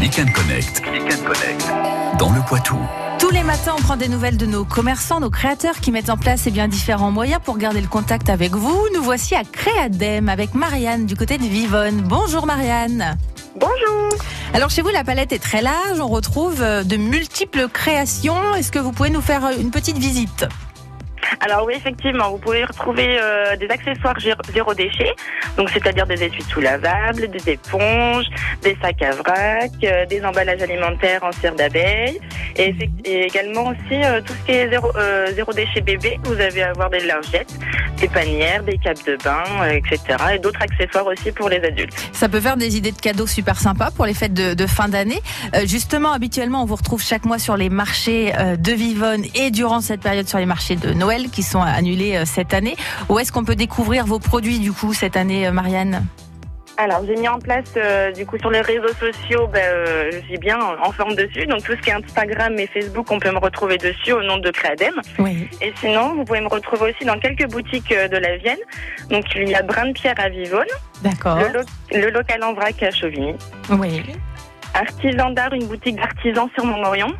Click and Connect. Click and Connect. Dans le Poitou. Tous les matins, on prend des nouvelles de nos commerçants, nos créateurs qui mettent en place eh bien, différents moyens pour garder le contact avec vous. Nous voici à Créadem avec Marianne du côté de Vivonne. Bonjour Marianne. Bonjour. Alors chez vous, la palette est très large. On retrouve euh, de multiples créations. Est-ce que vous pouvez nous faire euh, une petite visite? Alors oui, effectivement, vous pouvez retrouver euh, des accessoires zéro déchet, donc c'est-à-dire des essuie-tout lavables, des éponges, des sacs à vrac, euh, des emballages alimentaires en cire d'abeille, et, et également aussi euh, tout ce qui est zéro, euh, zéro déchet bébé. Vous allez avoir des lingettes, des panières, des capes de bain, euh, etc. Et d'autres accessoires aussi pour les adultes. Ça peut faire des idées de cadeaux super sympas pour les fêtes de, de fin d'année. Euh, justement, habituellement, on vous retrouve chaque mois sur les marchés euh, de Vivonne et durant cette période sur les marchés de Noël qui sont annulés euh, cette année. Où est-ce qu'on peut découvrir vos produits du coup cette année, euh, Marianne? Alors, j'ai mis en place, euh, du coup, sur les réseaux sociaux, ben, euh, je suis bien en forme dessus. Donc, tout ce qui est Instagram et Facebook, on peut me retrouver dessus au nom de Créadem. Oui. Et sinon, vous pouvez me retrouver aussi dans quelques boutiques de la Vienne. Donc, il y a Brin de Pierre à Vivonne, D'accord. le, lo- le local en vrac à Chauvigny, Oui. Artisan d'art, une boutique d'artisans sur Montmorillon.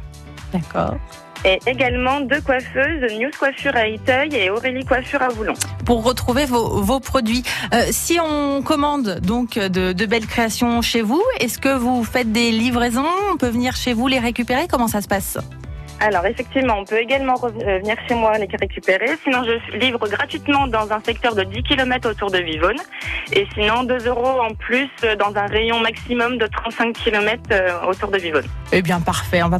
D'accord. Et également deux coiffeuses, News Coiffure à Iteuil et Aurélie Coiffure à Voulon. Pour retrouver vos, vos produits. Euh, si on commande donc de, de belles créations chez vous, est-ce que vous faites des livraisons? On peut venir chez vous les récupérer? Comment ça se passe? Alors effectivement, on peut également euh, venir chez moi les récupérer. Sinon, je livre gratuitement dans un secteur de 10 km autour de Vivonne. Et sinon, 2 euros en plus euh, dans un rayon maximum de 35 km autour de Vivonne. Eh bien, parfait. On va